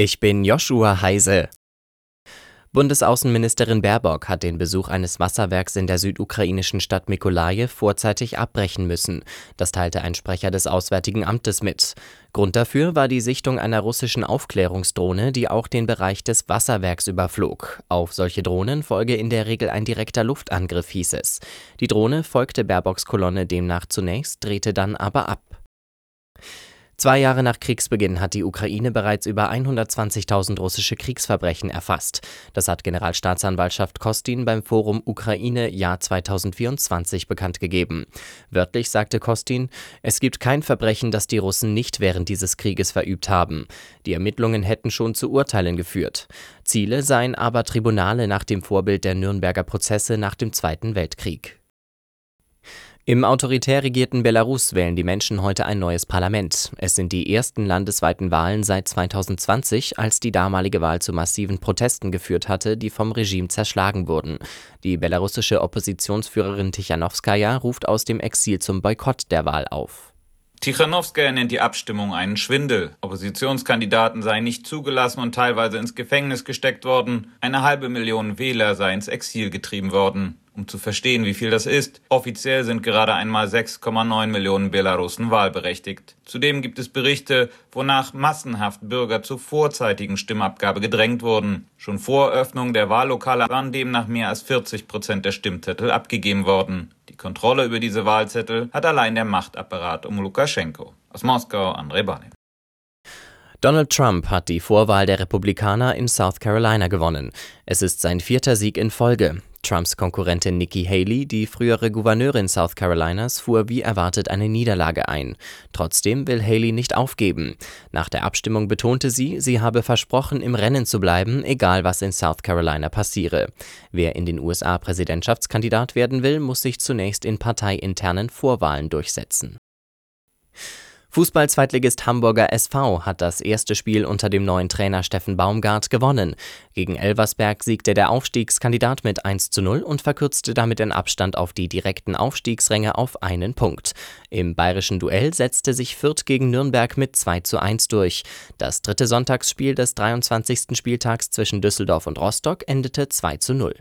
Ich bin Joshua Heise. Bundesaußenministerin Baerbock hat den Besuch eines Wasserwerks in der südukrainischen Stadt Mikolaje vorzeitig abbrechen müssen. Das teilte ein Sprecher des Auswärtigen Amtes mit. Grund dafür war die Sichtung einer russischen Aufklärungsdrohne, die auch den Bereich des Wasserwerks überflog. Auf solche Drohnen folge in der Regel ein direkter Luftangriff, hieß es. Die Drohne folgte Baerbocks Kolonne demnach zunächst, drehte dann aber ab. Zwei Jahre nach Kriegsbeginn hat die Ukraine bereits über 120.000 russische Kriegsverbrechen erfasst. Das hat Generalstaatsanwaltschaft Kostin beim Forum Ukraine Jahr 2024 bekannt gegeben. Wörtlich sagte Kostin, es gibt kein Verbrechen, das die Russen nicht während dieses Krieges verübt haben. Die Ermittlungen hätten schon zu Urteilen geführt. Ziele seien aber Tribunale nach dem Vorbild der Nürnberger Prozesse nach dem Zweiten Weltkrieg. Im autoritär regierten Belarus wählen die Menschen heute ein neues Parlament. Es sind die ersten landesweiten Wahlen seit 2020, als die damalige Wahl zu massiven Protesten geführt hatte, die vom Regime zerschlagen wurden. Die belarussische Oppositionsführerin Tichanowskaja ruft aus dem Exil zum Boykott der Wahl auf. Tichanowskaja nennt die Abstimmung einen Schwindel. Oppositionskandidaten seien nicht zugelassen und teilweise ins Gefängnis gesteckt worden. Eine halbe Million Wähler sei ins Exil getrieben worden um zu verstehen, wie viel das ist. Offiziell sind gerade einmal 6,9 Millionen Belarussen wahlberechtigt. Zudem gibt es Berichte, wonach massenhaft Bürger zur vorzeitigen Stimmabgabe gedrängt wurden. Schon vor Öffnung der Wahllokale waren demnach mehr als 40 Prozent der Stimmzettel abgegeben worden. Die Kontrolle über diese Wahlzettel hat allein der Machtapparat um Lukaschenko. Aus Moskau, André Balin. Donald Trump hat die Vorwahl der Republikaner in South Carolina gewonnen. Es ist sein vierter Sieg in Folge. Trumps Konkurrentin Nikki Haley, die frühere Gouverneurin South Carolinas, fuhr wie erwartet eine Niederlage ein. Trotzdem will Haley nicht aufgeben. Nach der Abstimmung betonte sie, sie habe versprochen, im Rennen zu bleiben, egal was in South Carolina passiere. Wer in den USA Präsidentschaftskandidat werden will, muss sich zunächst in parteiinternen Vorwahlen durchsetzen. Fußball-Zweitligist Hamburger SV hat das erste Spiel unter dem neuen Trainer Steffen Baumgart gewonnen. Gegen Elversberg siegte der Aufstiegskandidat mit 1 zu 0 und verkürzte damit den Abstand auf die direkten Aufstiegsränge auf einen Punkt. Im bayerischen Duell setzte sich Fürth gegen Nürnberg mit 2 zu 1 durch. Das dritte Sonntagsspiel des 23. Spieltags zwischen Düsseldorf und Rostock endete 2 zu 0.